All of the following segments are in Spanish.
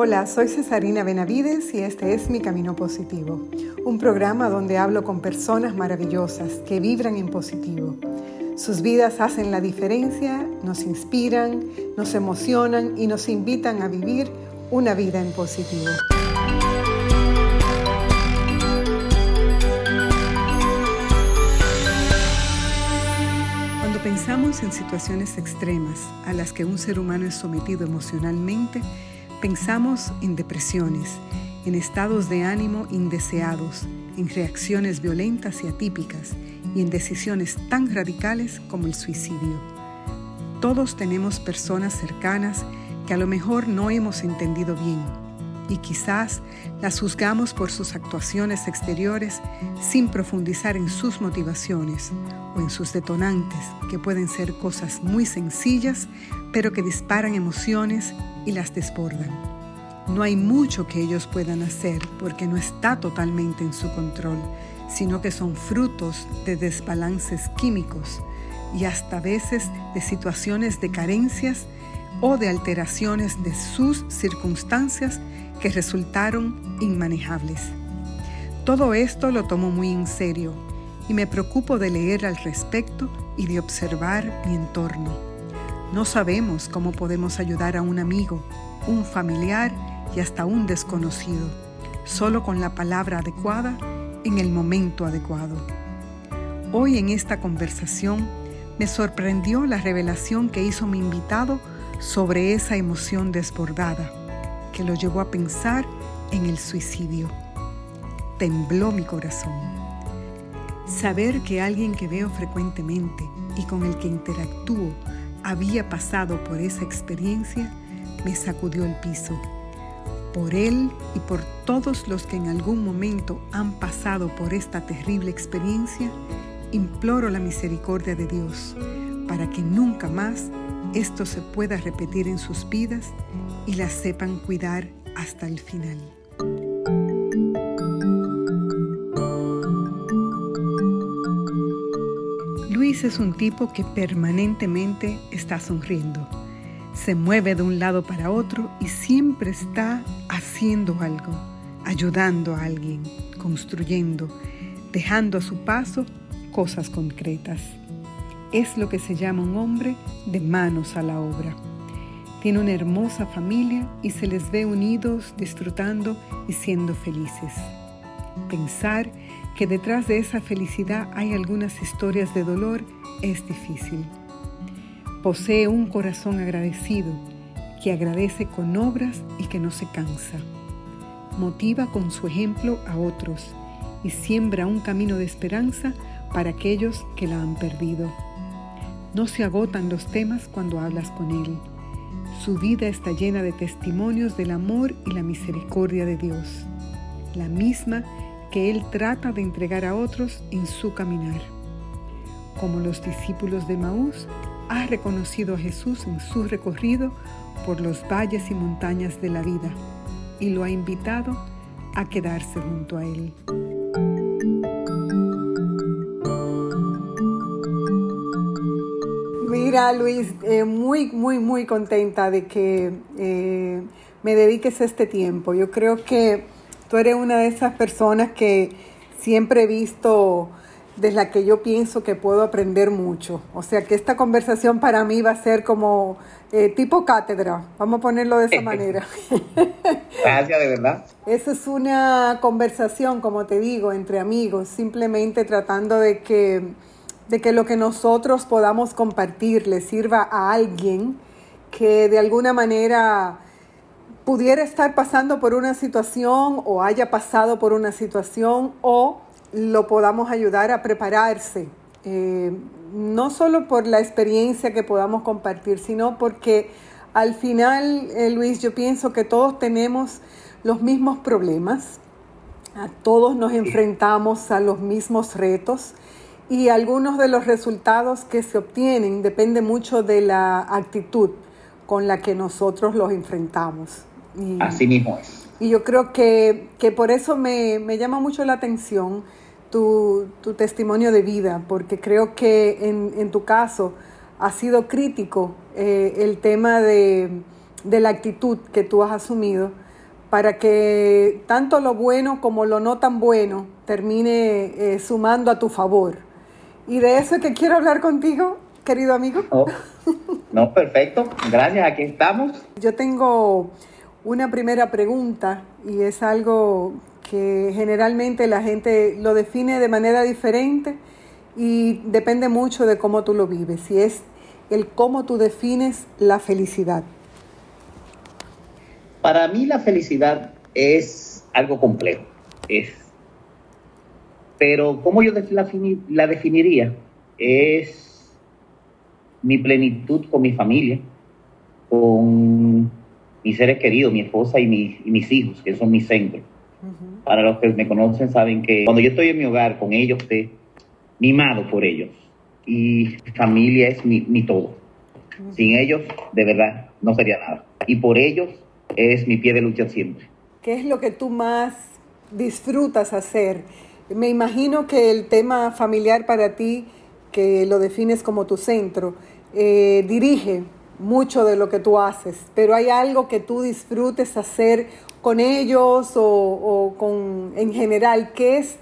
Hola, soy Cesarina Benavides y este es Mi Camino Positivo, un programa donde hablo con personas maravillosas que vibran en positivo. Sus vidas hacen la diferencia, nos inspiran, nos emocionan y nos invitan a vivir una vida en positivo. Cuando pensamos en situaciones extremas a las que un ser humano es sometido emocionalmente, Pensamos en depresiones, en estados de ánimo indeseados, en reacciones violentas y atípicas y en decisiones tan radicales como el suicidio. Todos tenemos personas cercanas que a lo mejor no hemos entendido bien y quizás las juzgamos por sus actuaciones exteriores sin profundizar en sus motivaciones o en sus detonantes, que pueden ser cosas muy sencillas, pero que disparan emociones y las desbordan. No hay mucho que ellos puedan hacer porque no está totalmente en su control, sino que son frutos de desbalances químicos y hasta veces de situaciones de carencias o de alteraciones de sus circunstancias que resultaron inmanejables. Todo esto lo tomo muy en serio y me preocupo de leer al respecto y de observar mi entorno. No sabemos cómo podemos ayudar a un amigo, un familiar y hasta un desconocido, solo con la palabra adecuada en el momento adecuado. Hoy en esta conversación me sorprendió la revelación que hizo mi invitado sobre esa emoción desbordada, que lo llevó a pensar en el suicidio. Tembló mi corazón. Saber que alguien que veo frecuentemente y con el que interactúo había pasado por esa experiencia me sacudió el piso. Por él y por todos los que en algún momento han pasado por esta terrible experiencia, imploro la misericordia de Dios para que nunca más esto se pueda repetir en sus vidas y las sepan cuidar hasta el final. Es un tipo que permanentemente está sonriendo. Se mueve de un lado para otro y siempre está haciendo algo, ayudando a alguien, construyendo, dejando a su paso cosas concretas. Es lo que se llama un hombre de manos a la obra. Tiene una hermosa familia y se les ve unidos, disfrutando y siendo felices. Pensar que detrás de esa felicidad hay algunas historias de dolor es difícil. Posee un corazón agradecido que agradece con obras y que no se cansa. Motiva con su ejemplo a otros y siembra un camino de esperanza para aquellos que la han perdido. No se agotan los temas cuando hablas con él. Su vida está llena de testimonios del amor y la misericordia de Dios, la misma que Él trata de entregar a otros en su caminar. Como los discípulos de Maús, ha reconocido a Jesús en su recorrido por los valles y montañas de la vida y lo ha invitado a quedarse junto a Él. Mira, Luis, eh, muy, muy, muy contenta de que eh, me dediques este tiempo. Yo creo que Tú eres una de esas personas que siempre he visto desde la que yo pienso que puedo aprender mucho. O sea que esta conversación para mí va a ser como eh, tipo cátedra, vamos a ponerlo de esa manera. Gracias, de verdad. Esa es una conversación, como te digo, entre amigos, simplemente tratando de que, de que lo que nosotros podamos compartir le sirva a alguien que de alguna manera pudiera estar pasando por una situación o haya pasado por una situación o lo podamos ayudar a prepararse, eh, no solo por la experiencia que podamos compartir, sino porque al final, eh, Luis, yo pienso que todos tenemos los mismos problemas, a todos nos enfrentamos a los mismos retos y algunos de los resultados que se obtienen depende mucho de la actitud con la que nosotros los enfrentamos. Y, Así mismo es. Y yo creo que, por eso me, llama mucho la atención tu, testimonio de vida, porque creo que en, tu caso ha sido crítico eh, el tema de, la actitud que tú has asumido para que tanto lo bueno como lo no tan bueno termine eh, sumando a tu favor. Y de eso es que quiero hablar contigo, querido amigo. Oh, no, perfecto. Gracias, aquí estamos. Yo tengo una primera pregunta y es algo que generalmente la gente lo define de manera diferente y depende mucho de cómo tú lo vives, y es el cómo tú defines la felicidad. Para mí la felicidad es algo complejo, es, pero ¿cómo yo la, la definiría? Es mi plenitud con mi familia, con mis seres queridos, mi esposa y mis, hijos, que son mis centros. Para los que me conocen saben que cuando yo estoy en mi hogar con ellos, estoy mimado por ellos. Y familia es mi, mi todo. Sin ellos, de verdad, no sería nada. Y por ellos es mi pie de lucha siempre. ¿Qué es lo que tú más disfrutas hacer? Me imagino que el tema familiar para ti, que lo defines como tu centro, eh, dirige mucho de lo que tú haces, pero hay algo que tú disfrutes hacer con ellos o, con en general, ¿qué es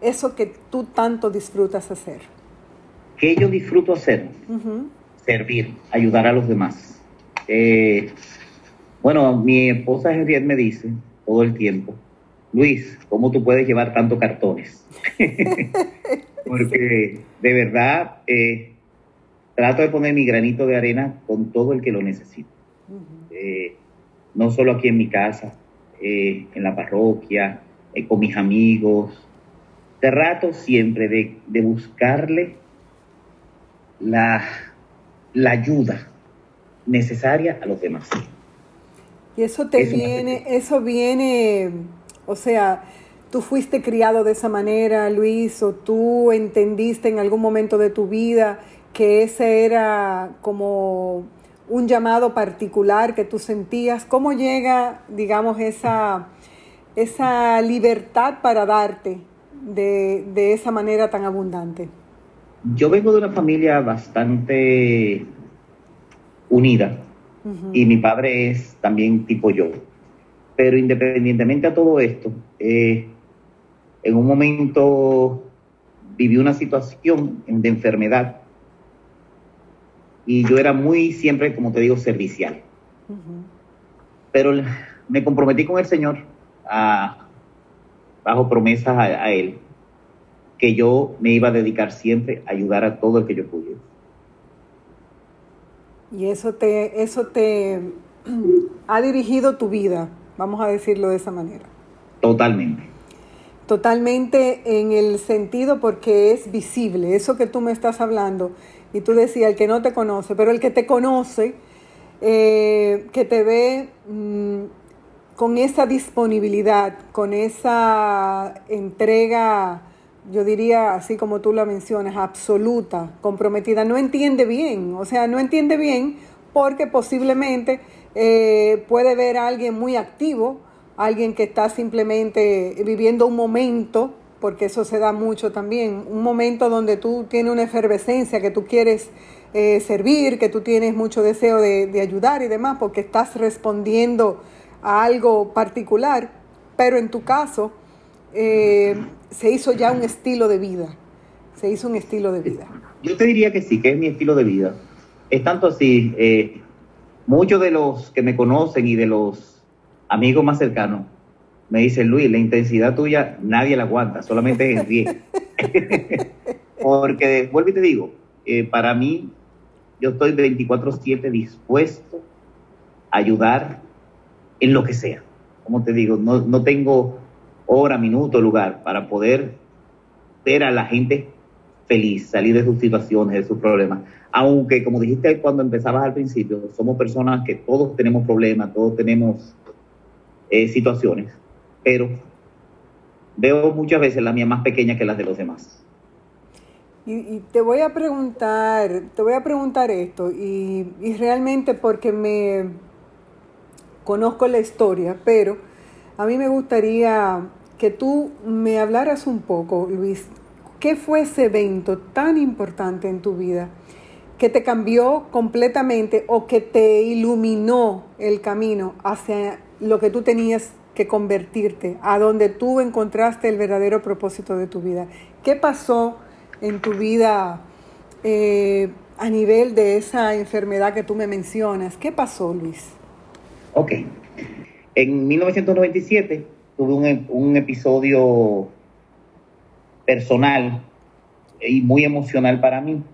eso que tú tanto disfrutas hacer? ¿Qué yo disfruto hacer? Servir, ayudar a los demás. Eh, bueno, mi esposa Henriette me dice todo el tiempo, Luis, ¿cómo tú puedes llevar tantos cartones? Porque de verdad eh, trato de poner mi granito de arena con todo el que lo necesita. Eh, no solo aquí en mi casa, eh, en la parroquia, con mis amigos. Trato siempre de, buscarle la, la ayuda necesaria a los demás. Y eso te viene, eso viene, o sea, tú fuiste criado de esa manera, Luis, o tú entendiste en algún momento de tu vida que ese era como un llamado particular que tú sentías. ¿Cómo llega, digamos, esa, esa libertad para darte de, de esa manera tan abundante? Yo vengo de una familia bastante unida y mi padre es también tipo yo. Pero independientemente a todo esto, eh, en un momento viví una situación de enfermedad y yo era muy siempre, como te digo, servicial. Pero me comprometí con el Señor bajo promesas a, a, Él que yo me iba a dedicar siempre a ayudar a todo el que yo pudiera. Y eso te, eso te ha dirigido tu vida, vamos a decirlo de esa manera. Totalmente. Totalmente en el sentido porque es visible, eso que tú me estás hablando, y tú decías, el que no te conoce, pero el que te conoce, eh, que te ve mm, con esa disponibilidad, con esa entrega yo diría, así como tú la mencionas, absoluta, comprometida, no entiende bien, o sea, no entiende bien porque posiblemente eh, puede ver a alguien muy activo, alguien que está simplemente viviendo un momento, porque eso se da mucho también, un momento donde tú tienes una efervescencia, que tú quieres eh, servir, que tú tienes mucho deseo de, de ayudar y demás, porque estás respondiendo a algo particular, pero en tu caso, eh, se hizo ya un estilo de vida. Se hizo un estilo de vida. Yo te diría que sí, que es mi estilo de vida. Es tanto así, eh, muchos de los que me conocen y de los amigos más cercanos me dicen, Luis, la intensidad tuya nadie la aguanta, solamente es 10. Porque, vuelvo y te digo, eh, para mí, yo estoy 24-7 dispuesto a ayudar en lo que sea. Como te digo, no, no tengo hora, minuto, lugar, para poder ver a la gente feliz, salir de sus situaciones, de sus problemas. Aunque, como dijiste cuando empezabas al principio, somos personas que todos tenemos problemas, todos tenemos eh, situaciones, pero veo muchas veces la mía más pequeña que las de los demás. Y, te voy a preguntar, te voy a preguntar esto, y, y realmente porque me conozco la historia, pero a mí me gustaría que tú me hablaras un poco, Luis, ¿qué fue ese evento tan importante en tu vida que te cambió completamente o que te iluminó el camino hacia lo que tú tenías que convertirte, a donde tú encontraste el verdadero propósito de tu vida. ¿Qué pasó en tu vida eh, a nivel de esa enfermedad que tú me mencionas? ¿Qué pasó, Luis? Ok. En 1997 tuve un, un episodio personal y muy emocional para mí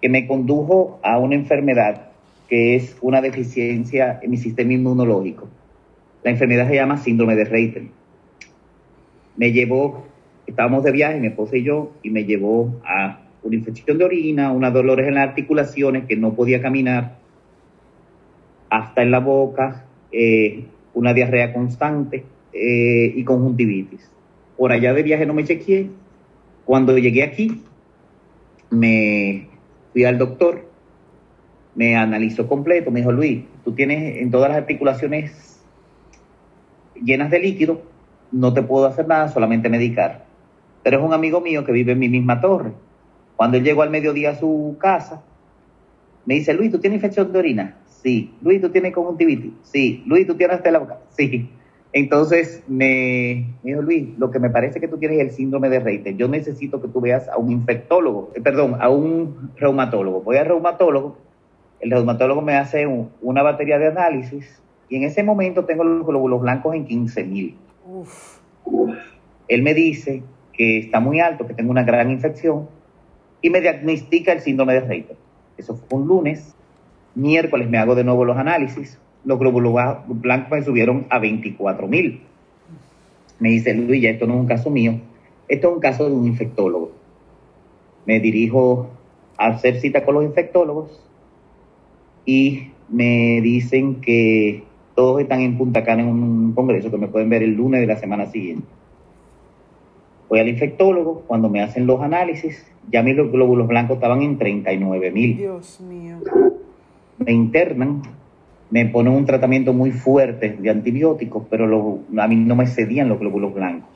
que me condujo a una enfermedad que es una deficiencia en mi sistema inmunológico. La enfermedad se llama síndrome de Reiter. Me llevó, estábamos de viaje, mi esposa y yo, y me llevó a una infección de orina, unos dolores en las articulaciones, que no podía caminar, hasta en la boca, eh, una diarrea constante eh, y conjuntivitis. Por allá de viaje no me chequeé. Cuando llegué aquí, me fui al doctor, me analizó completo, me dijo, Luis, tú tienes en todas las articulaciones llenas de líquido, no te puedo hacer nada, solamente medicar. Pero es un amigo mío que vive en mi misma torre. Cuando él llegó al mediodía a su casa, me dice, Luis, ¿tú tienes infección de orina? Sí. Luis, ¿tú tienes conjuntivitis? Sí. Luis, ¿tú tienes la boca? Sí. Entonces me, dijo, Luis, lo que me parece que tú tienes es el síndrome de Reiter. Yo necesito que tú veas a un infectólogo, eh, perdón, a un reumatólogo. Voy al reumatólogo, el reumatólogo me hace una batería de análisis y en ese momento tengo los glóbulos blancos en 15 mil. Él me dice que está muy alto, que tengo una gran infección y me diagnostica el síndrome de Reiter. Eso fue un lunes. Miércoles me hago de nuevo los análisis. Los glóbulos blancos me subieron a 24 mil. Me dice, Luis, ya esto no es un caso mío, esto es un caso de un infectólogo. Me dirijo a hacer cita con los infectólogos y me dicen que todos están en Punta Cana en un congreso que me pueden ver el lunes de la semana siguiente. Voy al infectólogo, cuando me hacen los análisis, ya mis glóbulos blancos estaban en 39 mil. Dios mío. Me internan, me ponen un tratamiento muy fuerte de antibióticos, pero a mí no me cedían los glóbulos blancos.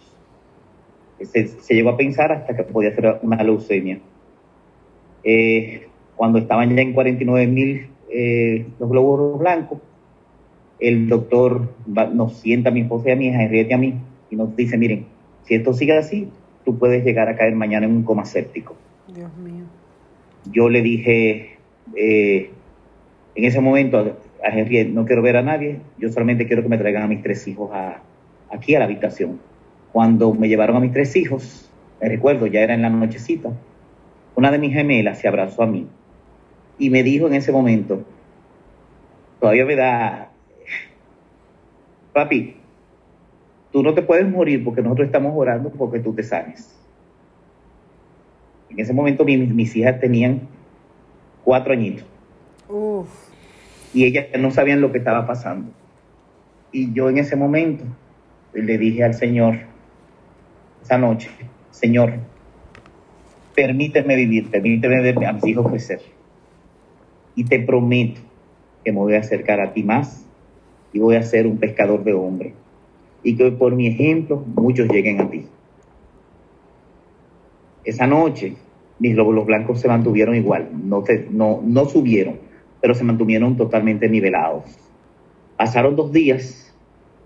Se, llegó a pensar hasta que podía ser una leucemia. Eh, cuando estaban ya en 49 mil eh, los glóbulos blancos, el doctor nos sienta a mi esposa y a mi hija, Henriette y a mí, y nos dice, miren, si esto sigue así, tú puedes llegar a caer mañana en un coma séptico. Dios mío. Yo le dije, eh, en ese momento a, Henriette, no quiero ver a nadie, yo solamente quiero que me traigan a mis tres hijos aquí a la habitación. Cuando me llevaron a mis tres hijos, me recuerdo, ya era en la nochecita, una de mis gemelas se abrazó a mí y me dijo en ese momento, todavía me da papi, tú no te puedes morir porque nosotros estamos orando porque tú te sanes. En ese momento mis, hijas tenían cuatro añitos. Y ellas no sabían lo que estaba pasando. Y yo en ese momento le dije al Señor, esa noche, Señor, permíteme vivir, permíteme ver a mis hijos crecer. Y te prometo que me voy a acercar a ti más y voy a ser un pescador de hombres. Y que por mi ejemplo muchos lleguen a ti. Esa noche mis glóbulos blancos se mantuvieron igual, no, no, no subieron, pero se mantuvieron totalmente nivelados. Pasaron dos días,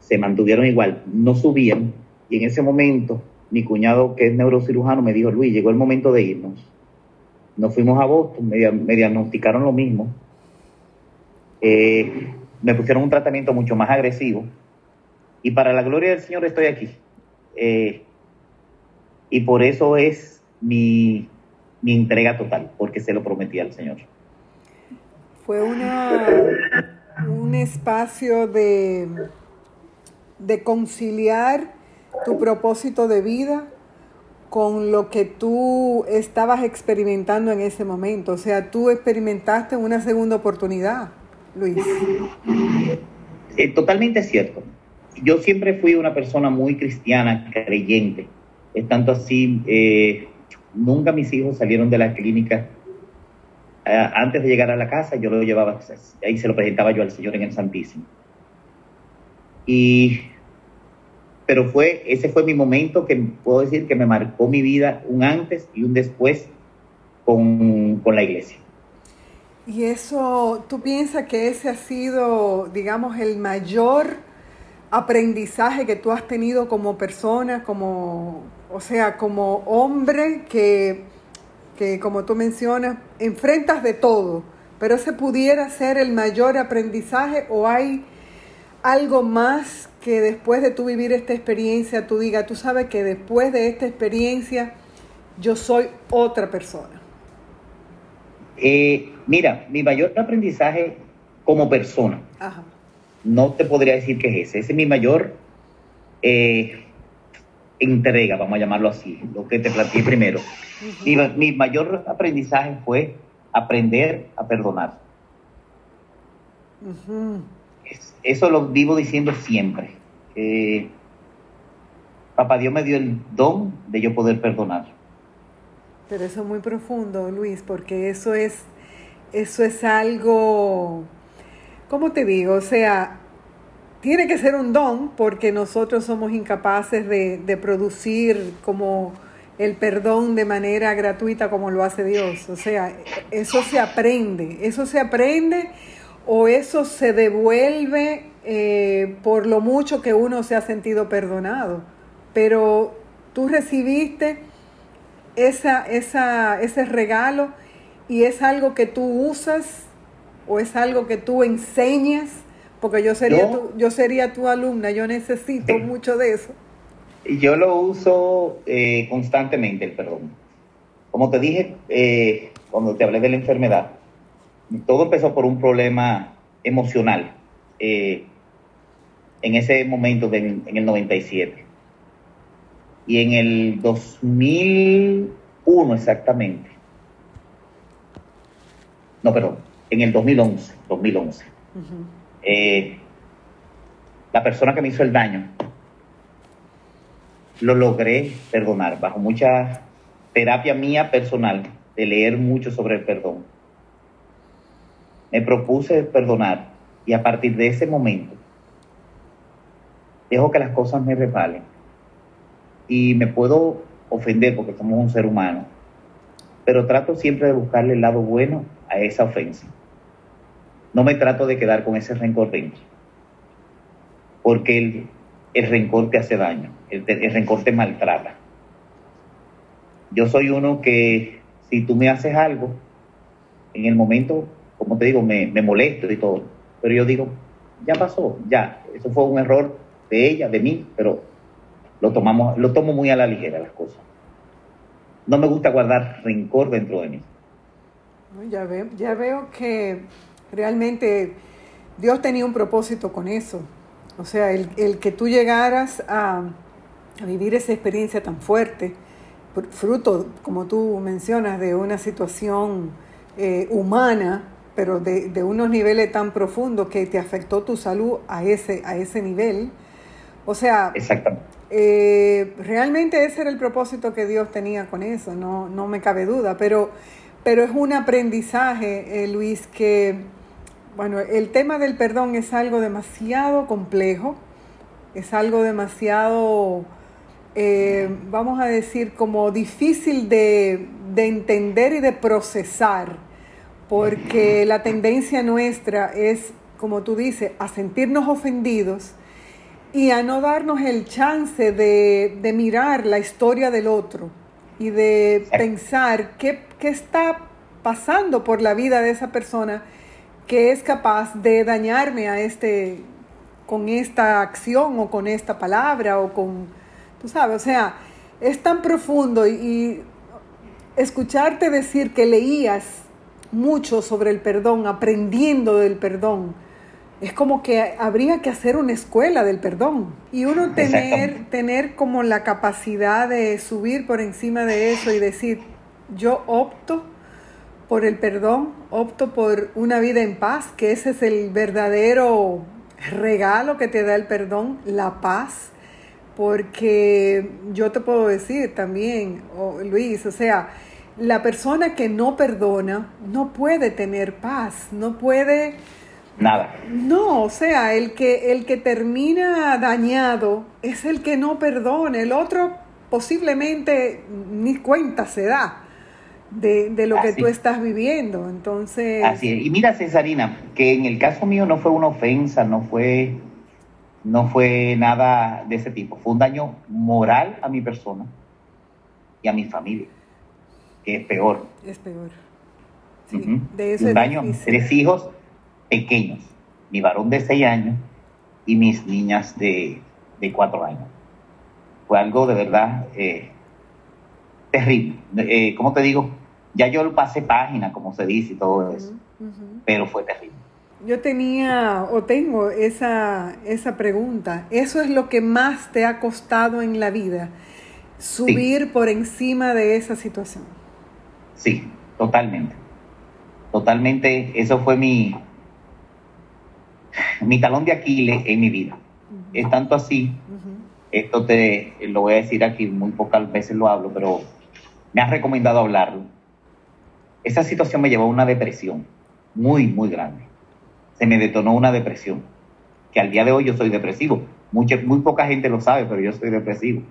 se mantuvieron igual, no subían, y en ese momento mi cuñado, que es neurocirujano, me dijo, Luis, llegó el momento de irnos. Nos fuimos a Boston, me, me diagnosticaron lo mismo. Eh, me pusieron un tratamiento mucho más agresivo y para la gloria del Señor estoy aquí. Eh, y por eso es mi, mi, entrega total, porque se lo prometí al Señor. Fue una, un espacio de, de conciliar tu propósito de vida con lo que tú estabas experimentando en ese momento. O sea, tú experimentaste una segunda oportunidad. Luis. Eh, totalmente cierto. Yo siempre fui una persona muy cristiana, creyente. Es tanto así, eh, nunca mis hijos salieron de la clínica. Eh, antes de llegar a la casa, yo lo llevaba, ahí se lo presentaba yo al Señor en el Santísimo. Y, pero fue, ese fue mi momento que puedo decir que me marcó mi vida un antes y un después con, con la iglesia. Y eso, ¿tú piensas que ese ha sido, digamos, el mayor aprendizaje que tú has tenido como persona, como, o sea, como hombre que, que como tú mencionas, enfrentas de todo, pero ese pudiera ser el mayor aprendizaje o hay algo más que después de tú vivir esta experiencia, tú digas, tú sabes que después de esta experiencia yo soy otra persona? Eh, mira, mi mayor aprendizaje como persona, no te podría decir que es ese, ese es mi mayor eh, entrega, vamos a llamarlo así, lo que te planteé primero. mi, mayor aprendizaje fue aprender a perdonar. eso lo vivo diciendo siempre. Papá Dios me dio el don de yo poder perdonar. Pero eso es muy profundo, Luis, porque eso es, eso es algo, ¿cómo te digo? O sea, tiene que ser un don porque nosotros somos incapaces de, de producir como el perdón de manera gratuita como lo hace Dios. O sea, eso se aprende, eso se aprende o eso se devuelve eh, por lo mucho que uno se ha sentido perdonado. Pero tú recibiste esa, esa, ese regalo y es algo que tú usas o es algo que tú enseñas, porque yo sería, tu, yo sería tu alumna, yo necesito mucho de eso. Yo lo uso eh, constantemente, el perdón. Como te dije eh, cuando te hablé de la enfermedad, todo empezó por un problema emocional eh, en ese momento, en el 97. Y en el 2001 exactamente. No, perdón, en el 2011, 2011. Eh, la persona que me hizo el daño lo logré perdonar bajo mucha terapia mía personal de leer mucho sobre el perdón. Me propuse perdonar y a partir de ese momento dejo que las cosas me resbalen. Y me puedo ofender porque somos un ser humano, pero trato siempre de buscarle el lado bueno a esa ofensa. No me trato de quedar con ese rencor dentro, porque el, el rencor te hace daño, el, el rencor te maltrata. Yo soy uno que si tú me haces algo, en el momento como te digo, me, me molesto y todo. Pero yo digo, ya pasó, ya, eso fue un error de ella, de mí, pero lo tomamos, lo tomo muy a la ligera las cosas. No me gusta guardar rencor dentro de mí. Ya veo, ya veo que realmente Dios tenía un propósito con eso. O sea, el, el que tú llegaras a, a, vivir esa experiencia tan fuerte, fruto, como tú mencionas, de una situación eh, humana, pero de, unos niveles tan profundos que te afectó tu salud a ese, a ese nivel. O sea, eh, realmente ese era el propósito que Dios tenía con eso, no, no me cabe duda, pero, pero es un aprendizaje, eh, Luis, que, bueno, el tema del perdón es algo demasiado complejo, es algo demasiado, eh, vamos a decir, como difícil de, de entender y de procesar porque la tendencia nuestra es, como tú dices, a sentirnos ofendidos y a no darnos el chance de, mirar la historia del otro y de pensar qué, está pasando por la vida de esa persona que es capaz de dañarme a este con esta acción o con esta palabra o con tú sabes, o sea, es tan profundo y escucharte decir que leías mucho sobre el perdón, aprendiendo del perdón. Es como que habría que hacer una escuela del perdón y uno tener, tener como la capacidad de subir por encima de eso y decir, yo opto por el perdón, opto por una vida en paz, que ese es el verdadero regalo que te da el perdón, la paz, porque yo te puedo decir también, oh, Luis, o sea, la persona que no perdona no puede tener paz, no puede... Nada. No, o sea, el que, el que termina dañado es el que no perdona, el otro posiblemente ni cuenta se da de, lo que tú estás viviendo, entonces... Así es. Y mira, Cesarina, que en el caso mío no fue una ofensa, no fue no fue nada de ese tipo. Fue un daño moral a mi persona y a mi familia, que es peor. Es peor. de un daño tres hijos pequeños, mi varón de seis años y mis niñas de, de cuatro años. Fue algo de verdad eh, terrible. Eh, ¿Cómo te digo? Ya yo lo pasé página, como se dice y todo eso, pero fue terrible. Yo tenía o tengo esa, esa pregunta. ¿Eso es lo que más te ha costado en la vida? Subir por encima de esa situación. Sí, totalmente. Totalmente, eso fue mi, mi talón de Aquiles en mi vida. Es tanto así, esto te lo voy a decir aquí, muy pocas veces lo hablo, pero me has recomendado hablarlo. Esa situación me llevó a una depresión muy, muy grande se me detonó una depresión, que al día de hoy yo soy depresivo. Mucha, muy poca gente lo sabe, pero yo soy depresivo.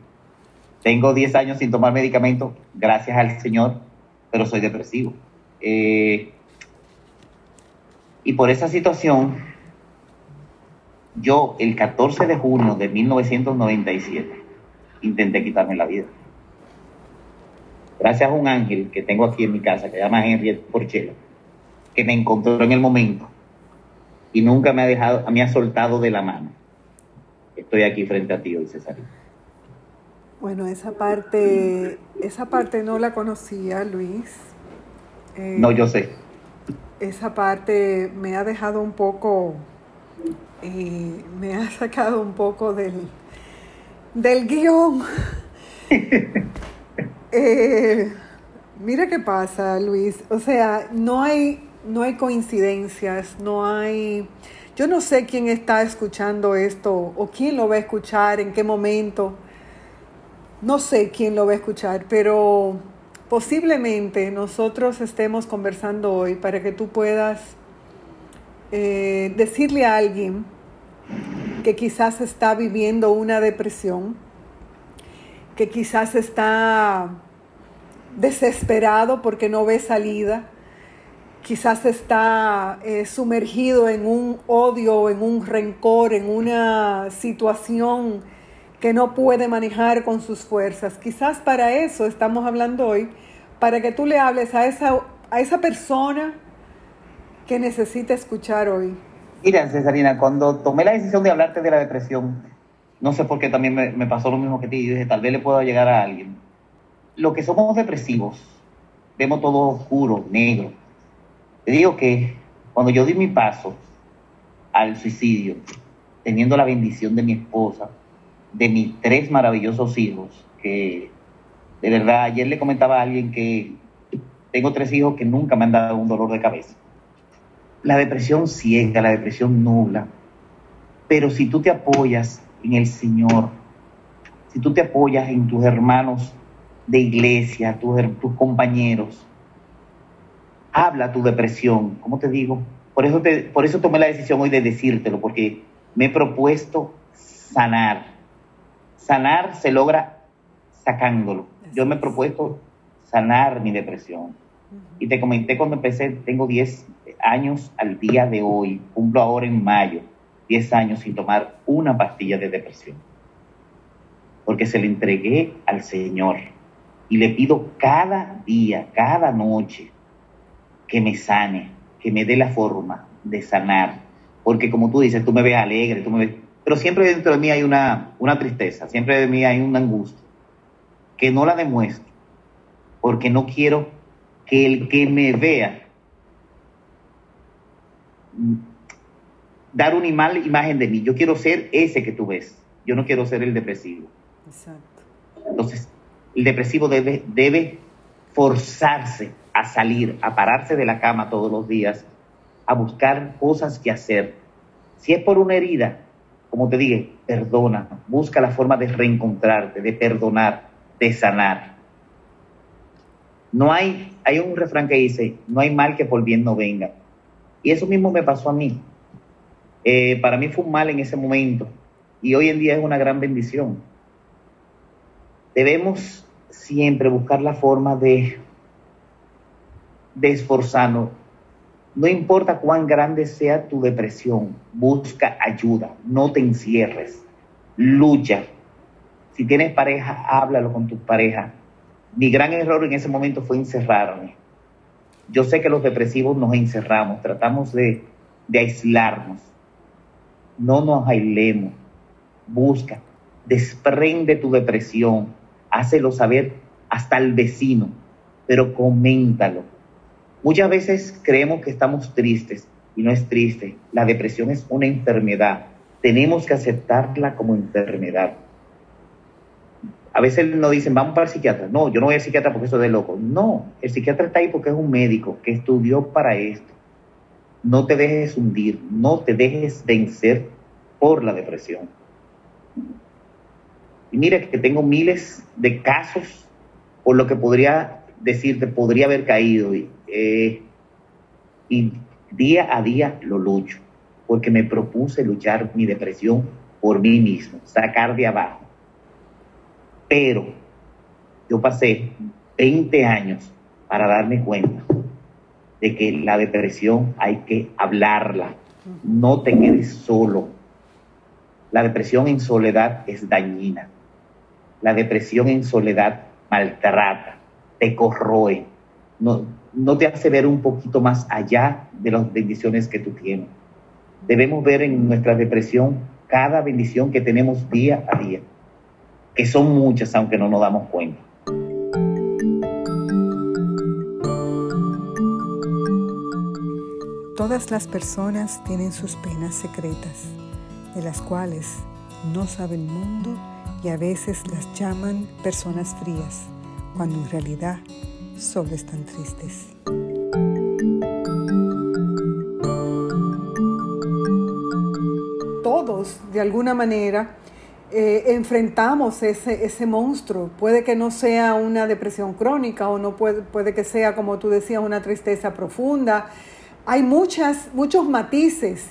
Tengo 10 años sin tomar medicamentos, gracias al Señor, pero soy depresivo. Eh, y por esa situación, yo el 14 de junio de 1997 intenté quitarme la vida. Gracias a un ángel que tengo aquí en mi casa, que se llama Henry Porchela, que me encontró en el momento y nunca me ha dejado, me ha soltado de la mano. Estoy aquí frente a ti hoy, César. Bueno, esa parte, esa parte no la conocía, Luis. Eh, no, yo sé. Esa parte me ha dejado un poco, eh, me ha sacado un poco del, del guion. Eh, mira qué pasa, Luis. O sea, no hay no hay coincidencias, no hay... Yo no sé quién está escuchando esto o quién lo va a escuchar, en qué momento. No sé quién lo va a escuchar, pero posiblemente nosotros estemos conversando hoy para que tú puedas eh, decirle a alguien que quizás está viviendo una depresión, que quizás está desesperado porque no ve salida, quizás está eh, sumergido en un odio, en un rencor, en una situación que no puede manejar con sus fuerzas. Quizás para eso estamos hablando hoy, para que tú le hables a esa, a esa persona que necesita escuchar hoy. Mira, Cesarina, cuando tomé la decisión de hablarte de la depresión, no sé por qué también me, pasó lo mismo que ti, y dije, tal vez le pueda llegar a alguien. Lo que somos depresivos, vemos todo oscuro, negro, te digo que cuando yo di mi paso al suicidio, teniendo la bendición de mi esposa, de mis tres maravillosos hijos, que de verdad ayer le comentaba a alguien que tengo tres hijos que nunca me han dado un dolor de cabeza. La depresión ciega, la depresión nubla, pero si tú te apoyas en el Señor, si tú te apoyas en tus hermanos de iglesia, tus, compañeros, habla tu depresión. ¿Cómo te digo? Por eso, te, por eso tomé la decisión hoy de decírtelo, porque me he propuesto sanar. Sanar se logra sacándolo. Yo me he propuesto sanar mi depresión. Y te comenté cuando empecé, tengo 10 años al día de hoy, cumplo ahora en mayo, 10 años sin tomar una pastilla de depresión. Porque se le entregué al Señor y le pido cada día, cada noche, que me sane, que me dé la forma de sanar. Porque como tú dices, tú me ves alegre, tú me ves... Pero siempre dentro de mí hay una, una tristeza, siempre de mí hay una angustia, que no la demuestro, porque no quiero que el que me vea dar una mala imagen de mí. Yo quiero ser ese que tú ves. Yo no quiero ser el depresivo. Exacto. Entonces, el depresivo debe, debe forzarse a salir, a pararse de la cama todos los días, a buscar cosas que hacer. Si es por una herida, como te dije, perdona, busca la forma de reencontrarte, de perdonar, de sanar. No hay, hay un refrán que dice, no hay mal que por bien no venga. Y eso mismo me pasó a mí. Eh, para mí fue un mal en ese momento y hoy en día es una gran bendición. Debemos siempre buscar la forma de de esforzarnos, No importa cuán grande sea tu depresión, busca ayuda, no te encierres, lucha. Si tienes pareja, háblalo con tu pareja. Mi gran error en ese momento fue encerrarme. Yo sé que los depresivos nos encerramos, tratamos de, de aislarnos. No nos aislemos, busca, desprende tu depresión, hácelo saber hasta al vecino, pero coméntalo. Muchas veces creemos que estamos tristes y no es triste. La depresión es una enfermedad. Tenemos que aceptarla como enfermedad. A veces nos dicen, vamos para el psiquiatra. No, yo no voy al psiquiatra porque eso es de loco. No, el psiquiatra está ahí porque es un médico que estudió para esto. No te dejes hundir, no te dejes vencer por la depresión. Y mira que tengo miles de casos por lo que podría decirte, podría haber caído. Y, eh, y día a día lo lucho, porque me propuse luchar mi depresión por mí mismo, sacar de abajo. Pero yo pasé 20 años para darme cuenta de que la depresión hay que hablarla, no te quedes solo. La depresión en soledad es dañina. La depresión en soledad maltrata, te corroe, no, no te hace ver un poquito más allá de las bendiciones que tú tienes. Debemos ver en nuestra depresión cada bendición que tenemos día a día, que son muchas aunque no nos damos cuenta. Todas las personas tienen sus penas secretas, de las cuales no sabe el mundo y a veces las llaman personas frías, cuando en realidad solo están tristes. Todos, de alguna manera, eh, enfrentamos ese, ese monstruo. Puede que no sea una depresión crónica o no puede, puede que sea, como tú decías, una tristeza profunda. Hay muchas, muchos matices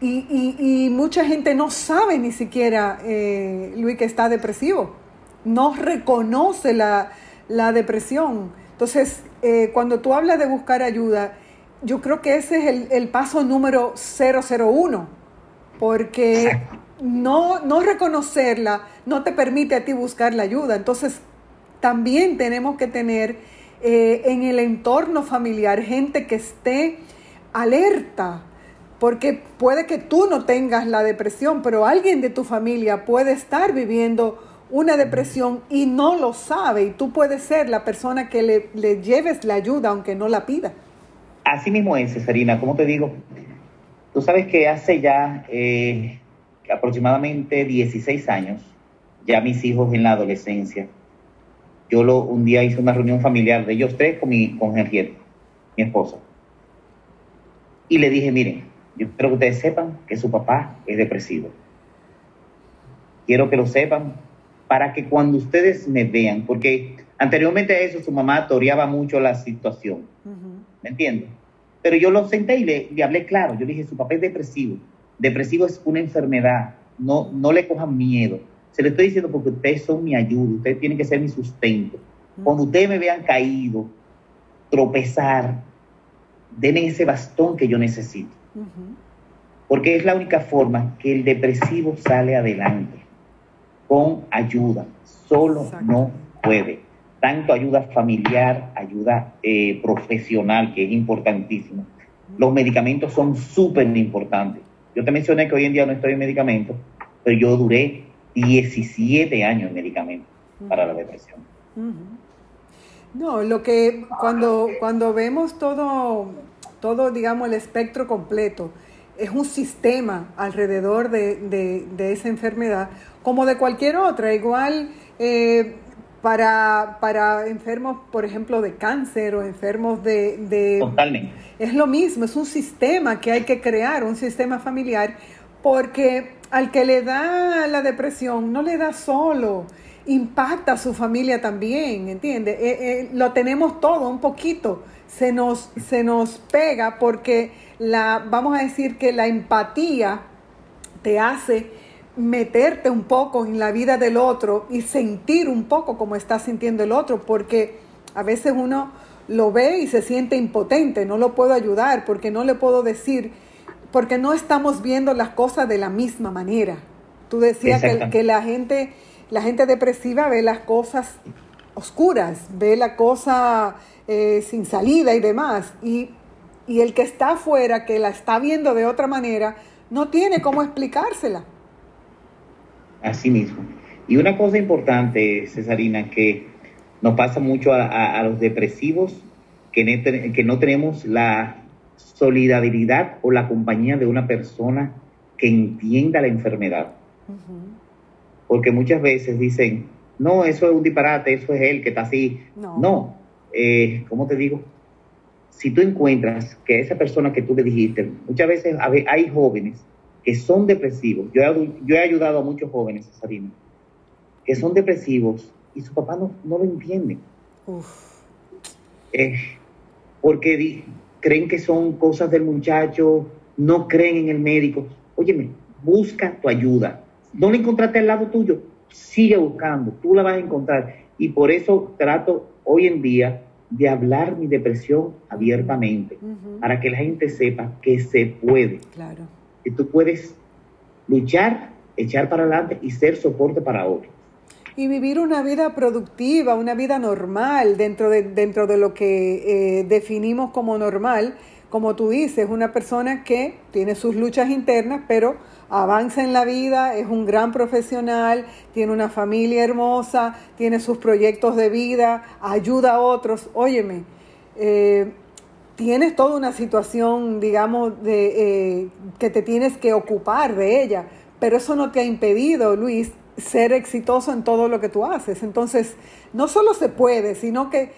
y, mucha gente no sabe ni siquiera, eh, Luis, que está depresivo. No reconoce la, depresión. Entonces, eh, cuando tú hablas de buscar ayuda, yo creo que ese es el, el paso número 001, porque no, no reconocerla no te permite a ti buscar la ayuda. Entonces, también tenemos que tener eh, en el entorno familiar gente que esté alerta porque puede que tú no tengas la depresión, pero alguien de tu familia puede estar viviendo una depresión y no lo sabe y tú puedes ser la persona que le, lleves la ayuda aunque no la pida. Así mismo es, Cesarina, como te digo, tú sabes que hace ya eh, aproximadamente 16 años, ya mis hijos en la adolescencia, yo lo, un día hice una reunión familiar de ellos tres con, mi, con Henriette, mi esposa, y le dije, miren, yo quiero que ustedes sepan que su papá es depresivo. Quiero que lo sepan para que cuando ustedes me vean, porque anteriormente a eso su mamá toreaba mucho la situación, ¿me entiendes? Pero yo lo senté y le, hablé claro, yo dije, su papá es depresivo, depresivo es una enfermedad, no, no le cojan miedo. Se lo estoy diciendo porque ustedes son mi ayuda, ustedes tienen que ser mi sustento. Cuando ustedes me vean caído, tropezar, denme ese bastón que yo necesito. Porque es la única forma que el depresivo sale adelante, con ayuda. Solo no puede. Tanto ayuda familiar, ayuda eh, profesional, que es importantísimo. Los medicamentos son súper importantes. Yo te mencioné que hoy en día no estoy en medicamentos, pero yo duré 17 años en medicamentos para la depresión. No, lo que cuando, cuando vemos todo todo, digamos, el espectro completo. Es un sistema alrededor de, esa enfermedad, como de cualquier otra. Igual eh, para, para enfermos, por ejemplo, de cáncer o enfermos de, Totalmente. Es lo mismo, es un sistema que hay que crear, un sistema familiar, porque al que le da la depresión no le da solo, impacta a su familia también, ¿entiendes? Eh, eh, lo tenemos todo un poquito se nos, se nos pega porque la, vamos a decir que la empatía te hace meterte un poco en la vida del otro y sentir un poco como está sintiendo el otro, porque a veces uno lo ve y se siente impotente, no lo puedo ayudar porque no le puedo decir, porque no estamos viendo las cosas de la misma manera. Tú decías que, la gente, la gente depresiva ve las cosas oscuras, ve la cosa eh, sin salida y demás. Y, y el que está afuera, que la está viendo de otra manera, no tiene cómo explicársela. Así mismo. Y una cosa importante, Cesarina, que nos pasa mucho a, los depresivos, que, que no tenemos la solidaridad o la compañía de una persona que entienda la enfermedad. Porque muchas veces dicen, no, eso es un disparate, eso es él que está así. No, no eh, ¿cómo te digo? Si tú encuentras que esa persona que tú le dijiste, muchas veces hay jóvenes que son depresivos. Yo he, yo he ayudado a muchos jóvenes, Cesarina, que son depresivos y su papá no, no lo entiende. Eh, porque creen que son cosas del muchacho, no creen en el médico. Óyeme, busca tu ayuda. No la encontraste al lado tuyo, sigue buscando, tú la vas a encontrar. Y por eso trato hoy en día de hablar mi depresión abiertamente, para que la gente sepa que se puede. Claro. Que tú puedes luchar, echar para adelante y ser soporte para otros y vivir una vida productiva, una vida normal dentro de, dentro de lo que eh, definimos como normal. Como tú dices, una persona que tiene sus luchas internas, pero avanza en la vida, es un gran profesional, tiene una familia hermosa, tiene sus proyectos de vida, ayuda a otros. Óyeme, eh, tienes toda una situación, digamos, de, eh, que te tienes que ocupar de ella, pero eso no te ha impedido, Luis, ser exitoso en todo lo que tú haces. Entonces, no solo se puede, sino que,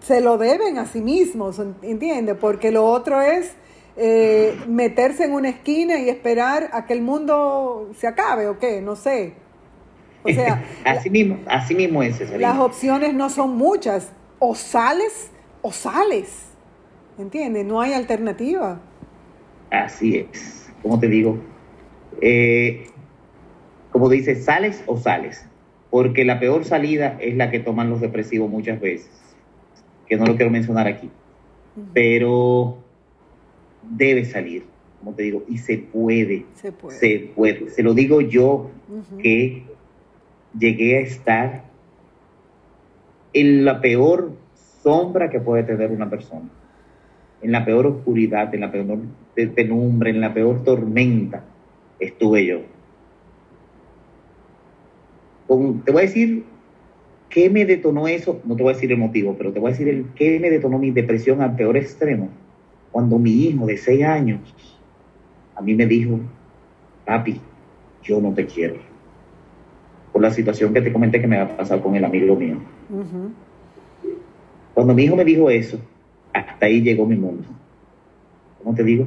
se lo deben a sí mismos, ¿entiendes? Porque lo otro es eh, meterse en una esquina y esperar a que el mundo se acabe o qué, no sé. O sea, así mismo, así mismo es. Las opciones no son muchas, o sales o sales, ¿entiendes? No hay alternativa. Así es, como te digo, eh, como dice, sales o sales, porque la peor salida es la que toman los depresivos muchas veces, que no lo quiero mencionar aquí, pero debe salir, como te digo, y se puede, se puede, se, lo digo yo que llegué a estar en la peor sombra que puede tener una persona, en la peor oscuridad, en la peor penumbra, en la peor tormenta, estuve yo te voy a decir qué me detonó eso, no te voy a decir el motivo, pero te voy a decir el qué me detonó mi depresión al peor extremo. Cuando mi hijo de seis años a mí me dijo, papi, yo no te quiero. Por la situación que te comenté que me va a pasar con el amigo mío. Cuando mi hijo me dijo eso, hasta ahí llegó mi mundo. ¿Cómo te digo?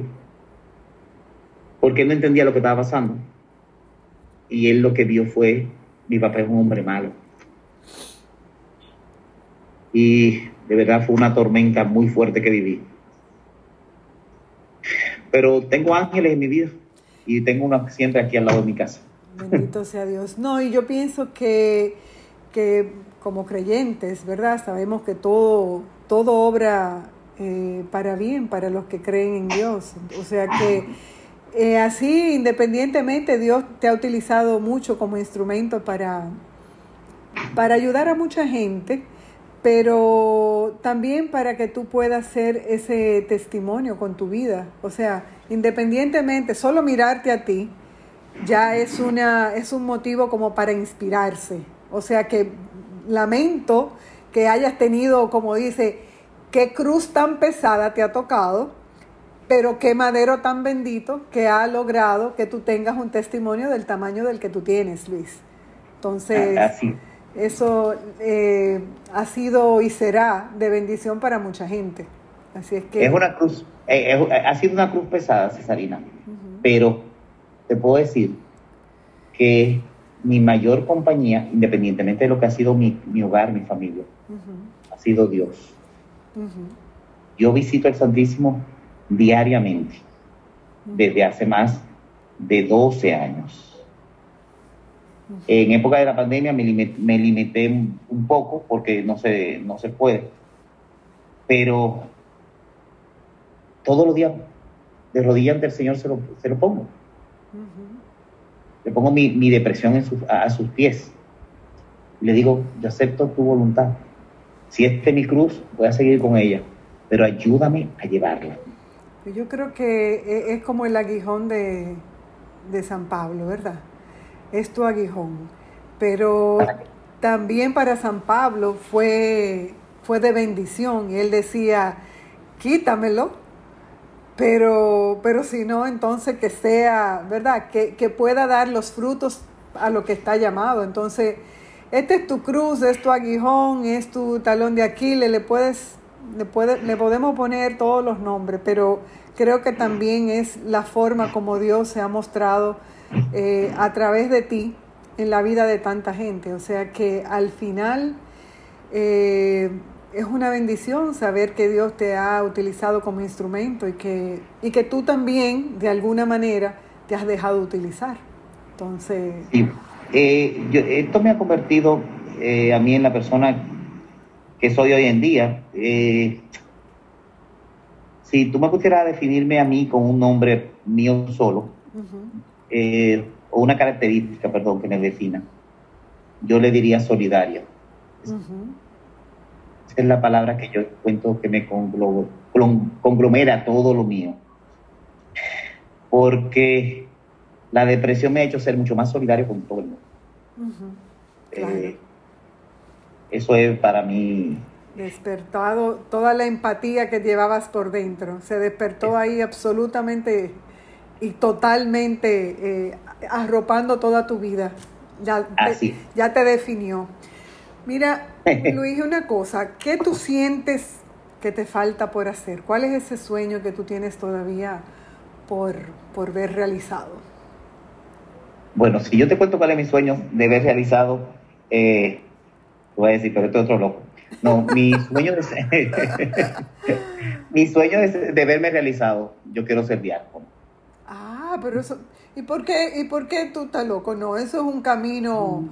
Porque él no entendía lo que estaba pasando. Y él lo que vio fue mi papá es un hombre malo. Y de verdad fue una tormenta muy fuerte que viví. Pero tengo ángeles en mi vida y tengo una siempre aquí al lado de mi casa. Bendito sea Dios. No, y yo pienso que, que como creyentes, ¿verdad? Sabemos que todo, todo obra eh, para bien para los que creen en Dios. O sea que eh, así, independientemente, Dios te ha utilizado mucho como instrumento para, para ayudar a mucha gente, pero también para que tú puedas ser ese testimonio con tu vida. O sea, independientemente, solo mirarte a ti ya es, una, es un motivo como para inspirarse. O sea que lamento que hayas tenido, como dice, qué cruz tan pesada te ha tocado pero qué madero tan bendito que ha logrado que tú tengas un testimonio del tamaño del que tú tienes, Luis. Entonces, ah, eso eh, ha sido y será de bendición para mucha gente. Así es que... Es una cruz, eh, ha sido una cruz pesada, Cesarina, pero te puedo decir que mi mayor compañía, independientemente de lo que ha sido mi, hogar, mi familia, ha sido Dios. Yo visito el Santísimo diariamente desde hace más de 12 años. En época de la pandemia me limité, un poco porque no se, no se puede. pero todos los días de rodillas ante el Señor se lo, se lo pongo. Le pongo mi, mi depresión en a, sus pies. Le digo, yo acepto tu voluntad. Si este es mi cruz, voy a seguir con ella, pero ayúdame a llevarla. Yo creo que e, es como el aguijón de, de San Pablo, ¿verdad? Es tu aguijón. Pero también para San Pablo fue, fue de bendición y él decía, quítamelo, pero, pero si no, entonces que sea, ¿verdad? Que, que pueda dar los frutos a lo que está llamado. Entonces, este es tu cruz, es tu aguijón, es tu talón de Aquiles, le puedes, le, puede, le podemos poner todos los nombres, pero creo que también es la forma como Dios se ha mostrado eh, a través de ti en la vida de tanta gente. O sea que al final eh, es una bendición saber que Dios te ha utilizado como instrumento y que, y que tú también, de alguna manera, te has dejado utilizar. Entonces... Eh, esto me ha convertido a mí en la persona que soy hoy en día. Si tú me pusieras definirme a mí con un nombre mío solo, eh, o una característica, perdón, que me defina, yo le diría solidario. Esa es la palabra que yo cuento que me conglomera todo lo mío. Porque la depresión me ha hecho ser mucho más solidario con todo el mundo. Eh, eso es para mí Despertado toda la empatía que llevabas por dentro. Se despertó ahí absolutamente y totalmente eh, arropando toda tu vida. Ya, Te, ya te definió. Mira, Luis, una cosa, ¿qué tú sientes que te falta por hacer? ¿Cuál es ese sueño que tú tienes todavía por, por ver realizado? Bueno, si yo te cuento cuál es mi sueño de ver realizado, eh, voy a decir, pero esto es otro loco. No, mi sueño es mi sueño es de verme realizado. Yo quiero ser diácono. Ah, pero eso ¿y por qué y por qué tú estás loco? No, eso es un camino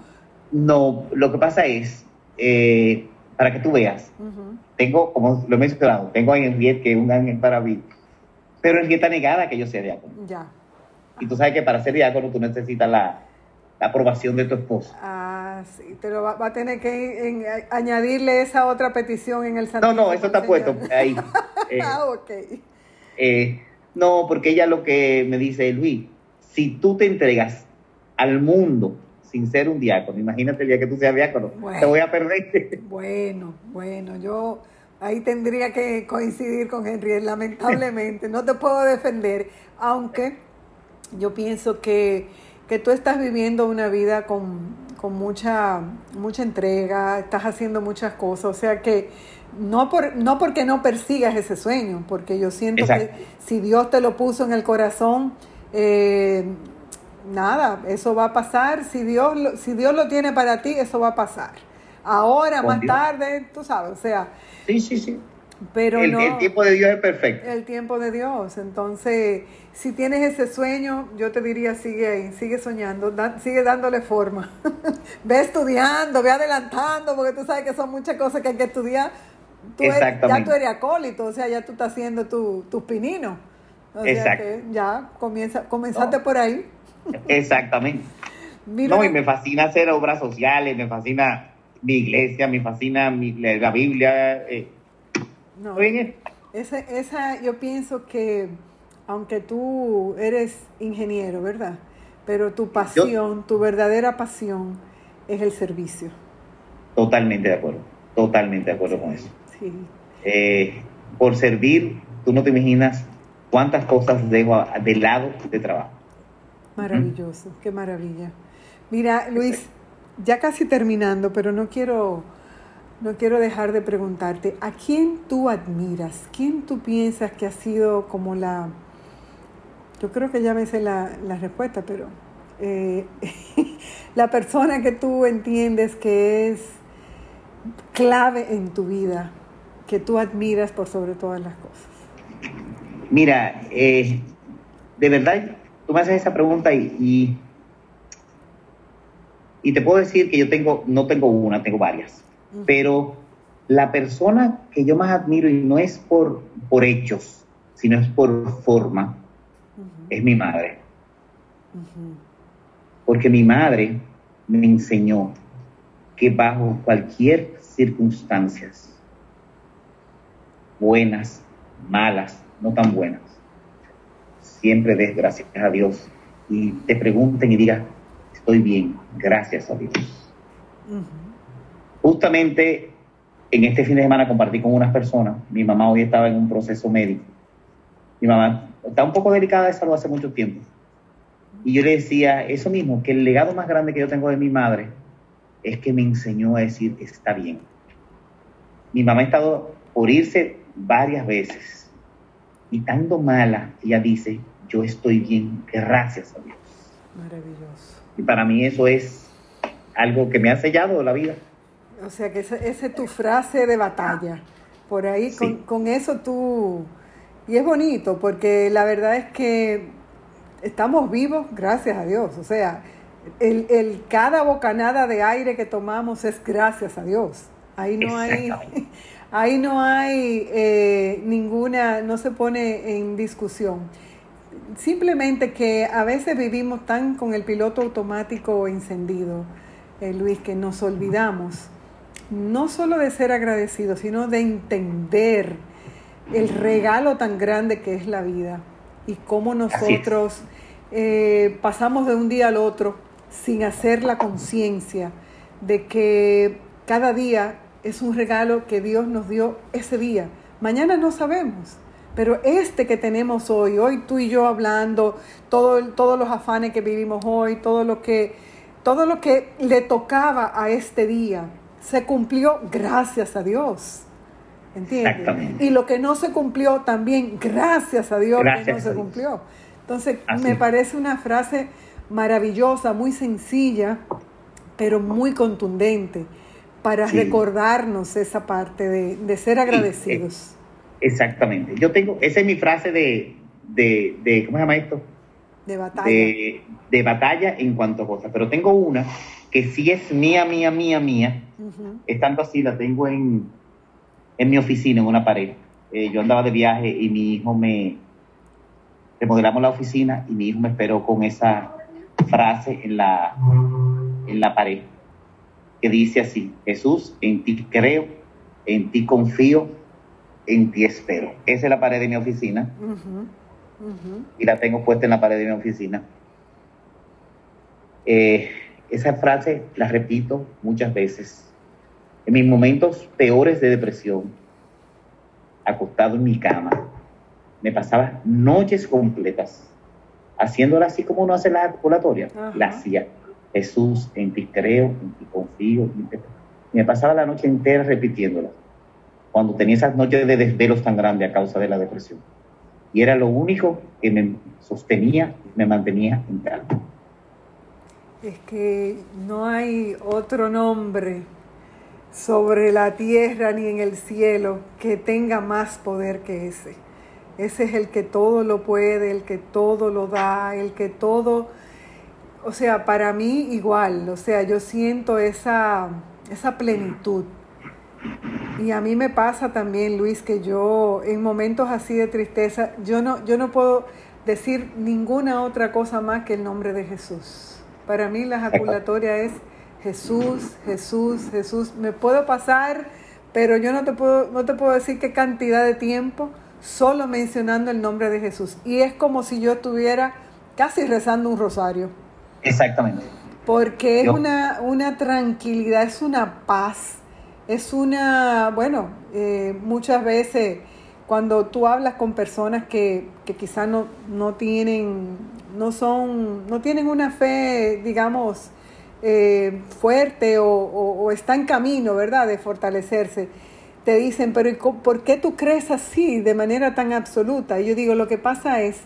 No, lo que pasa es eh, para que tú veas. Tengo, como lo he mencionado, tengo a Henriette que es un ángel para mí. Pero Henriette está negada que yo sea diácono. Ya. Y tú sabes que para ser diácono tú necesitas la, la aprobación de tu esposa. Ah, sí, te lo va, a tener que añadirle esa otra petición en el santuario. No, no, eso está puesto ahí. Eh, ah, ok. Eh, no, porque ella lo que me dice, Luis, si tú te entregas al mundo sin ser un diácono, imagínate el día que tú seas diácono, te voy a perder. Bueno, bueno, yo ahí tendría que coincidir con Henry, lamentablemente, no te puedo defender, aunque yo pienso que que tú estás viviendo una vida con, mucha, mucha entrega, estás haciendo muchas cosas, o sea que no, por, no porque no persigas ese sueño, porque yo siento que si Dios te lo puso en el corazón, eh, nada, eso va a pasar, si Dios, lo, si Dios lo tiene para ti, eso va a pasar. Ahora, más tarde, tú sabes, o sea. Sí, sí, sí. Pero el, el tiempo de Dios es perfecto. El tiempo de Dios, entonces si tienes ese sueño, yo te diría sigue ahí, sigue soñando, sigue dándole forma. ve estudiando, ve adelantando, porque tú sabes que son muchas cosas que hay que estudiar. Tú ya tú eres acólito, o sea, ya tú estás haciendo tus tu pininos. O sea que ya comienza, comenzaste por ahí. Exactamente. no, y me fascina hacer obras sociales, me fascina mi iglesia, me fascina mi, la Biblia. Eh. No, esa, esa, yo pienso que aunque tú eres ingeniero, ¿verdad? Pero tu pasión, tu verdadera pasión es el servicio. Totalmente de acuerdo, totalmente de acuerdo con eso. Sí. Eh, por servir, tú no te imaginas cuántas cosas dejo de lado de trabajo. Maravilloso, qué maravilla. Mira, Luis, ya casi terminando, pero no quiero, no quiero dejar de preguntarte, ¿a quién tú admiras? ¿Quién tú piensas que ha sido como la, yo creo que ya me sé la, respuesta, pero eh, la persona que tú entiendes que es clave en tu vida, que tú admiras por sobre todas las cosas. Mira, eh, de verdad, tú me haces esa pregunta y, y, te puedo decir que yo tengo, no tengo una, tengo varias, pero la persona que yo más admiro, y no es por, por hechos, sino es por forma, es mi madre. Porque mi madre me enseñó que bajo cualquier circunstancias, buenas, malas, no tan buenas, siempre des gracias a Dios y te pregunten y digas, estoy bien, gracias a Dios. Justamente en este fin de semana compartí con unas personas, mi mamá hoy estaba en un proceso médico, mi mamá está un poco delicada de salud hace mucho tiempo, y yo le decía eso mismo, que el legado más grande que yo tengo de mi madre es que me enseñó a decir, está bien. Mi mamá ha estado por irse varias veces, y estando mala, ella dice, yo estoy bien, gracias a Dios. Maravilloso. Y para mí eso es algo que me ha sellado la vida. O sea que esa, es tu frase de batalla. Por ahí con, eso tú... Y es bonito porque la verdad es que estamos vivos gracias a Dios. O sea, el, cada bocanada de aire que tomamos es gracias a Dios. Ahí no hay, ahí no hay eh, ninguna, no se pone en discusión. Simplemente que a veces vivimos tan con el piloto automático encendido, eh, Luis, que nos olvidamos no solo de ser agradecidos, sino de entender el regalo tan grande que es la vida y cómo nosotros eh, pasamos de un día al otro sin hacer la conciencia de que cada día es un regalo que Dios nos dio ese día. Mañana no sabemos, pero este que tenemos hoy, hoy tú y yo hablando, todo, todos los afanes que vivimos hoy, todo lo que, todo lo que le tocaba a este día, se cumplió gracias a Dios. ¿Entiendes? Y lo que no se cumplió también, gracias a Dios que no se cumplió. Entonces, me parece una frase maravillosa, muy sencilla, pero muy contundente para recordarnos esa parte de, ser agradecidos. exactamente. Yo tengo, esa es mi frase de, de, ¿cómo se llama esto? De batalla. De, batalla en cuanto a cosas. Pero tengo una que sí es mía, mía, mía, mía. Es tanto así, la tengo en, en mi oficina, en una pared. Eh, yo andaba de viaje y mi hijo me remodelamos la oficina y mi hijo me esperó con esa frase en la, en la pared que dice así, Jesús, en ti creo, en ti confío, en ti espero. Esa es la pared de mi oficina y la tengo puesta en la pared de mi oficina. Eh, esa frase la repito muchas veces. En mis momentos peores de depresión, acostado en mi cama, me pasaba noches completas haciéndola así como uno hace la articulatoria. La hacía. Jesús, en ti creo, en ti confío. me pasaba la noche entera repitiéndola. Cuando tenía esas noches de desvelos tan grandes a causa de la depresión. Y era lo único que me sostenía, me mantenía en calma. Es que no hay otro nombre sobre la tierra ni en el cielo que tenga más poder que ese. Ese es el que todo lo puede, el que todo lo da, el que todo, o sea, para mí igual, o sea, yo siento esa, esa plenitud. Y a mí me pasa también, Luis, que yo en momentos así de tristeza, yo no, yo no puedo decir ninguna otra cosa más que el nombre de Jesús. Para mí la ejaculatoria es Jesús, Jesús, Jesús. Me puedo pasar, pero yo no te puedo, no te puedo decir qué cantidad de tiempo solo mencionando el nombre de Jesús. Y es como si yo estuviera casi rezando un rosario. Exactamente. Porque es una, una tranquilidad, es una paz, es una, bueno, eh, muchas veces cuando tú hablas con personas que, que quizás no, no tienen no son, no tienen una fe, digamos, eh, fuerte o, o, está en camino, ¿verdad?, de fortalecerse. Te dicen, pero ¿por qué tú crees así, de manera tan absoluta? Y yo digo, lo que pasa es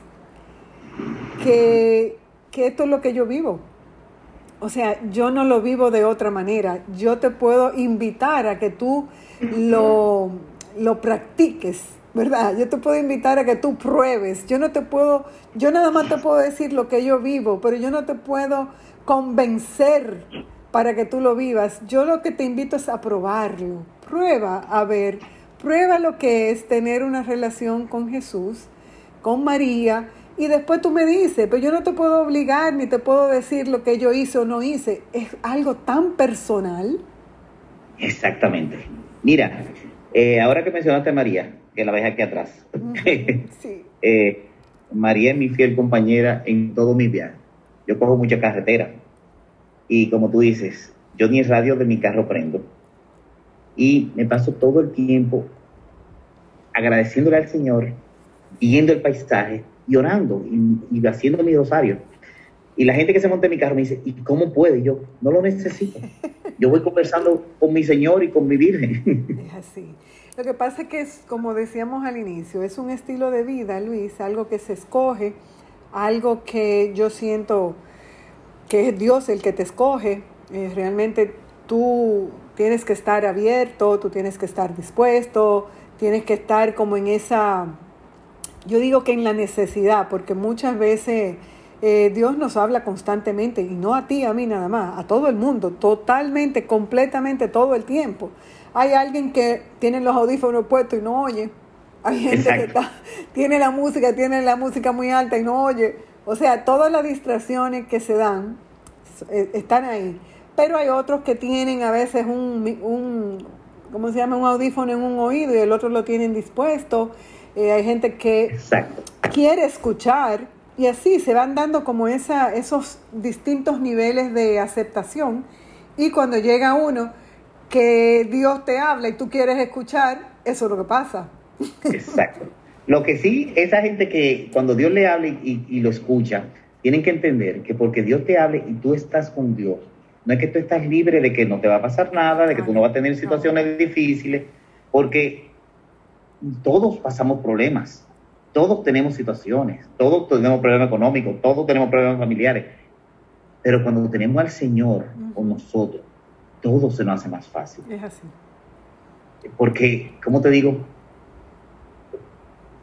que, que esto es lo que yo vivo. O sea, yo no lo vivo de otra manera. Yo te puedo invitar a que tú lo, lo practiques ¿verdad? Yo te puedo invitar a que tú pruebes. Yo no te puedo, yo nada más te puedo decir lo que yo vivo, pero yo no te puedo convencer para que tú lo vivas. Yo lo que te invito es a probarlo. prueba a ver, prueba lo que es tener una relación con Jesús, con María, y después tú me dices, pero yo no te puedo obligar ni te puedo decir lo que yo hice o no hice. Es algo tan personal. Exactamente. Mira, eh, ahora que mencionaste a María, que la ves aquí atrás. sí. Eh, María es mi fiel compañera en todo mi viaje. Yo cojo mucha carretera. Y como tú dices, yo ni el radio de mi carro prendo. Y me paso todo el tiempo agradeciéndole al Señor, viendo el paisaje y orando y, haciendo mi rosario. Y la gente que se monta en mi carro me dice, ¿y cómo puede? Yo no lo necesito. Yo voy conversando con mi Señor y con mi Virgen. Es así. Lo que pasa es que, es, como decíamos al inicio, es un estilo de vida, Luis, algo que se escoge, algo que yo siento que es Dios el que te escoge. Eh, realmente tú tienes que estar abierto, tú tienes que estar dispuesto, tienes que estar como en esa, yo digo que en la necesidad, porque muchas veces eh, Dios nos habla constantemente, y no a ti, a mí nada más, a todo el mundo, totalmente, completamente, todo el tiempo. Hay alguien que tiene los audífonos puestos y no oye. Hay gente que tiene la música, tiene la música muy alta y no oye. O sea, todas las distracciones que se dan eh, están ahí. Pero hay otros que tienen a veces un, un ¿cómo se llama? Un audífono en un oído y el otro lo tienen dispuesto. Eh, hay gente que quiere escuchar y así se van dando como esa, esos distintos niveles de aceptación. Y cuando llega uno que Dios te habla y tú quieres escuchar, eso es lo que pasa. Exacto. Lo que sí, esa gente que cuando Dios le habla y, lo escucha, tienen que entender que porque Dios te hable y tú estás con Dios, no es que tú estás libre de que no te va a pasar nada, de que tú no vas a tener situaciones difíciles, porque todos pasamos problemas, todos tenemos situaciones, todos tenemos problemas económicos, todos tenemos problemas familiares, pero cuando tenemos al Señor con nosotros, todo se nos hace más fácil. Es así. Porque, como te digo,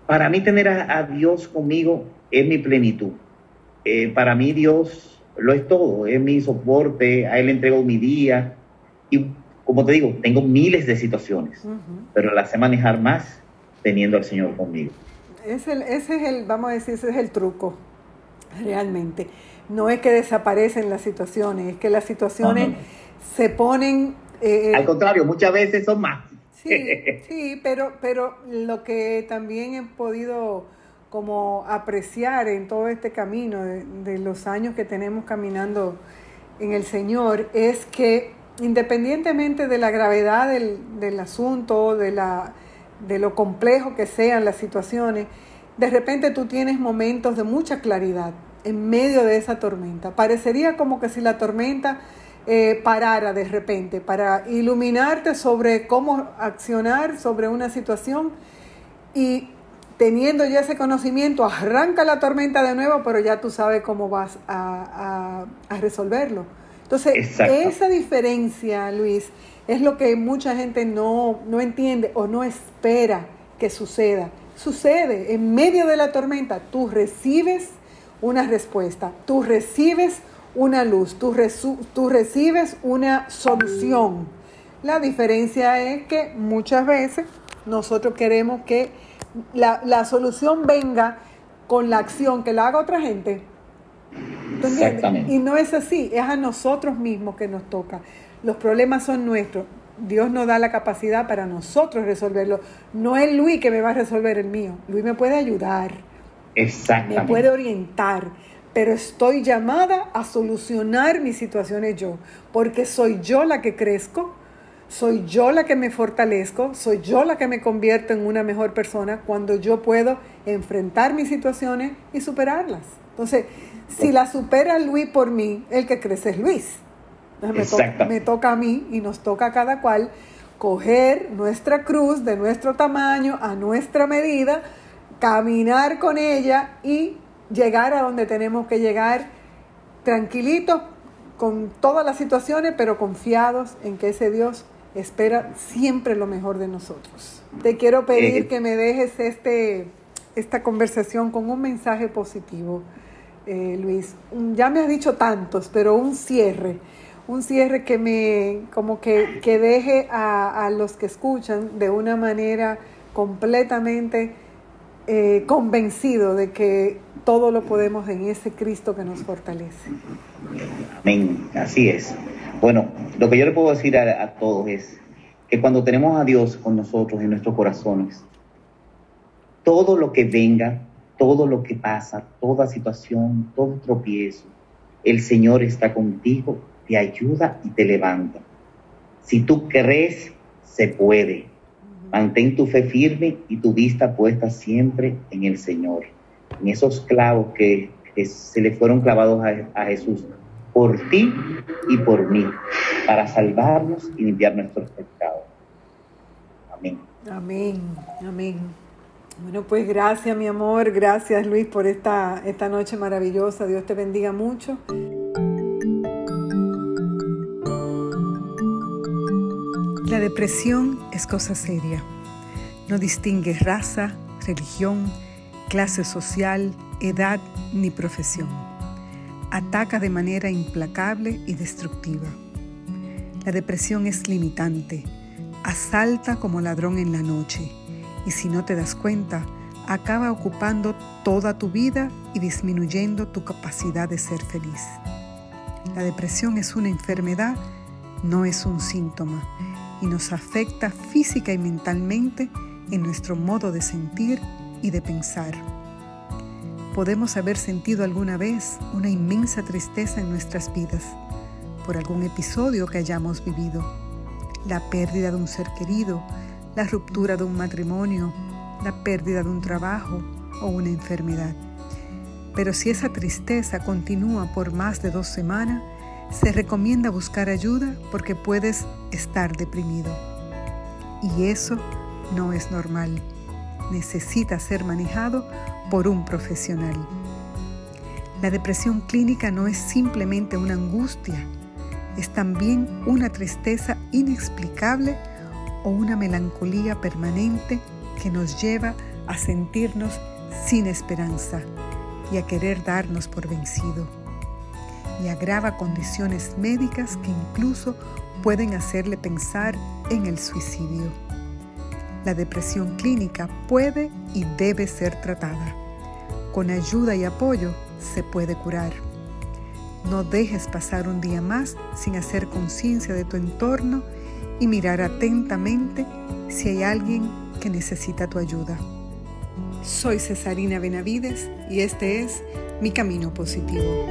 para mí tener a, Dios conmigo es mi plenitud. Eh, para mí Dios lo es todo, es mi soporte, a Él le entrego mi día. Y como te digo, tengo miles de situaciones, pero las sé manejar más teniendo al Señor conmigo. ese es el, vamos a decir, ese es el truco, realmente. No es que desaparecen las situaciones, es que las situaciones se ponen... Eh, al contrario, muchas veces son más. Sí, sí, pero, pero lo que también he podido como apreciar en todo este camino de, los años que tenemos caminando en el Señor es que independientemente de la gravedad del, del asunto, de, la, de lo complejo que sean las situaciones, de repente tú tienes momentos de mucha claridad en medio de esa tormenta. Parecería como que si la tormenta eh, parara de repente, para iluminarte sobre cómo accionar sobre una situación y teniendo ya ese conocimiento, arranca la tormenta de nuevo, pero ya tú sabes cómo vas a, resolverlo. Entonces, esa diferencia, Luis, es lo que mucha gente no, no entiende o no espera que suceda. Sucede en medio de la tormenta, tú recibes una respuesta, tú recibes una luz, tú, tú recibes una solución. La diferencia es que muchas veces nosotros queremos que la, solución venga con la acción que la haga otra gente. Y no es así, es a nosotros mismos que nos toca. Los problemas son nuestros. Dios nos da la capacidad para nosotros resolverlo. No es Luis que me va a resolver el mío. Luis me puede ayudar. Exactamente. Me puede orientar pero estoy llamada a solucionar mis situaciones yo, porque soy yo la que crezco, soy yo la que me fortalezco, soy yo la que me convierto en una mejor persona cuando yo puedo enfrentar mis situaciones y superarlas. Entonces, si la supera Luis por mí, el que crece es Luis. Me, me toca a mí y nos toca a cada cual coger nuestra cruz de nuestro tamaño, a nuestra medida, caminar con ella y llegar a donde tenemos que llegar tranquilitos con todas las situaciones, pero confiados en que ese Dios espera siempre lo mejor de nosotros. Te quiero pedir eh, que me dejes este, esta conversación con un mensaje positivo, eh, Luis. Ya me has dicho tantos, pero un cierre, un cierre que me, como que, que deje a, a, los que escuchan de una manera completamente eh, convencido de que todo lo podemos en ese Cristo que nos fortalece. Amén, así es. Bueno, lo que yo le puedo decir a, a todos es que cuando tenemos a Dios con nosotros en nuestros corazones, todo lo que venga, todo lo que pasa, toda situación, todo tropiezo, el Señor está contigo, te ayuda y te levanta. Si tú crees, se puede. Mantén tu fe firme y tu vista puesta siempre en el Señor, en esos clavos que, se le fueron clavados a, a Jesús, por ti y por mí, para salvarnos y limpiar nuestros pecados. Amén. Amén, amén. Bueno, pues gracias mi amor, gracias Luis por esta, esta noche maravillosa. Dios te bendiga mucho. La depresión es cosa seria. No distingue raza, religión, clase social, edad ni profesión. Ataca de manera implacable y destructiva. La depresión es limitante. Asalta como ladrón en la noche y si no te das cuenta, acaba ocupando toda tu vida y disminuyendo tu capacidad de ser feliz. La depresión es una enfermedad, no es un síntoma, y nos afecta física y mentalmente en nuestro modo de sentir y de pensar. Podemos haber sentido alguna vez una inmensa tristeza en nuestras vidas por algún episodio que hayamos vivido, la pérdida de un ser querido, la ruptura de un matrimonio, la pérdida de un trabajo o una enfermedad. Pero si esa tristeza continúa por más de dos semanas, se recomienda buscar ayuda porque puedes estar deprimido. Y eso no es normal. Necesita ser manejado por un profesional. La depresión clínica no es simplemente una angustia, es también una tristeza inexplicable o una melancolía permanente que nos lleva a sentirnos sin esperanza y a querer darnos por vencido. Y agrava condiciones médicas que incluso pueden hacerle pensar en el suicidio. La depresión clínica puede y debe ser tratada. Con ayuda y apoyo se puede curar. No dejes pasar un día más sin hacer conciencia de tu entorno y mirar atentamente si hay alguien que necesita tu ayuda. Soy Cesarina Benavides y este es Mi Camino Positivo.